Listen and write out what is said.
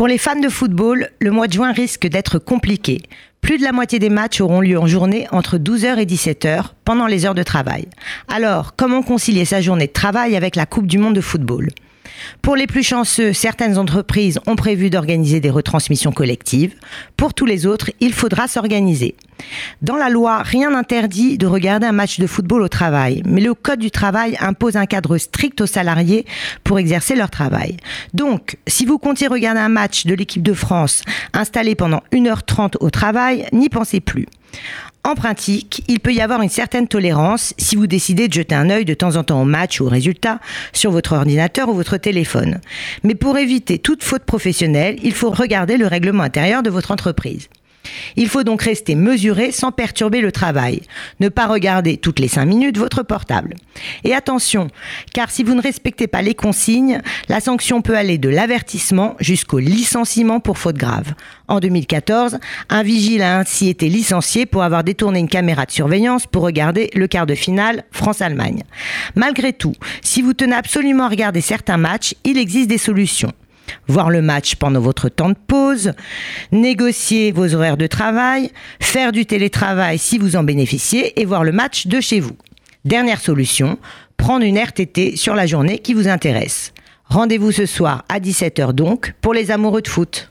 Pour les fans de football, le mois de juin risque d'être compliqué. Plus de la moitié des matchs auront lieu en journée entre 12h et 17h pendant les heures de travail. Alors, comment concilier sa journée de travail avec la Coupe du Monde de football? Pour les plus chanceux, certaines entreprises ont prévu d'organiser des retransmissions collectives. Pour tous les autres, il faudra s'organiser. Dans la loi, rien n'interdit de regarder un match de football au travail, mais le Code du travail impose un cadre strict aux salariés pour exercer leur travail. Donc, si vous comptiez regarder un match de l'équipe de France installé pendant 1h30 au travail, n'y pensez plus. En pratique, il peut y avoir une certaine tolérance si vous décidez de jeter un œil de temps en temps au match ou au résultat sur votre ordinateur ou votre téléphone. Mais pour éviter toute faute professionnelle, il faut regarder le règlement intérieur de votre entreprise. Il faut donc rester mesuré sans perturber le travail. Ne pas regarder toutes les 5 minutes votre portable. Et attention, car si vous ne respectez pas les consignes, la sanction peut aller de l'avertissement jusqu'au licenciement pour faute grave. En 2014, un vigile a ainsi été licencié pour avoir détourné une caméra de surveillance pour regarder le quart de finale France-Allemagne. Malgré tout, si vous tenez absolument à regarder certains matchs, il existe des solutions voir le match pendant votre temps de pause, négocier vos horaires de travail, faire du télétravail si vous en bénéficiez et voir le match de chez vous. Dernière solution, prendre une RTT sur la journée qui vous intéresse. Rendez-vous ce soir à 17h donc pour les amoureux de foot.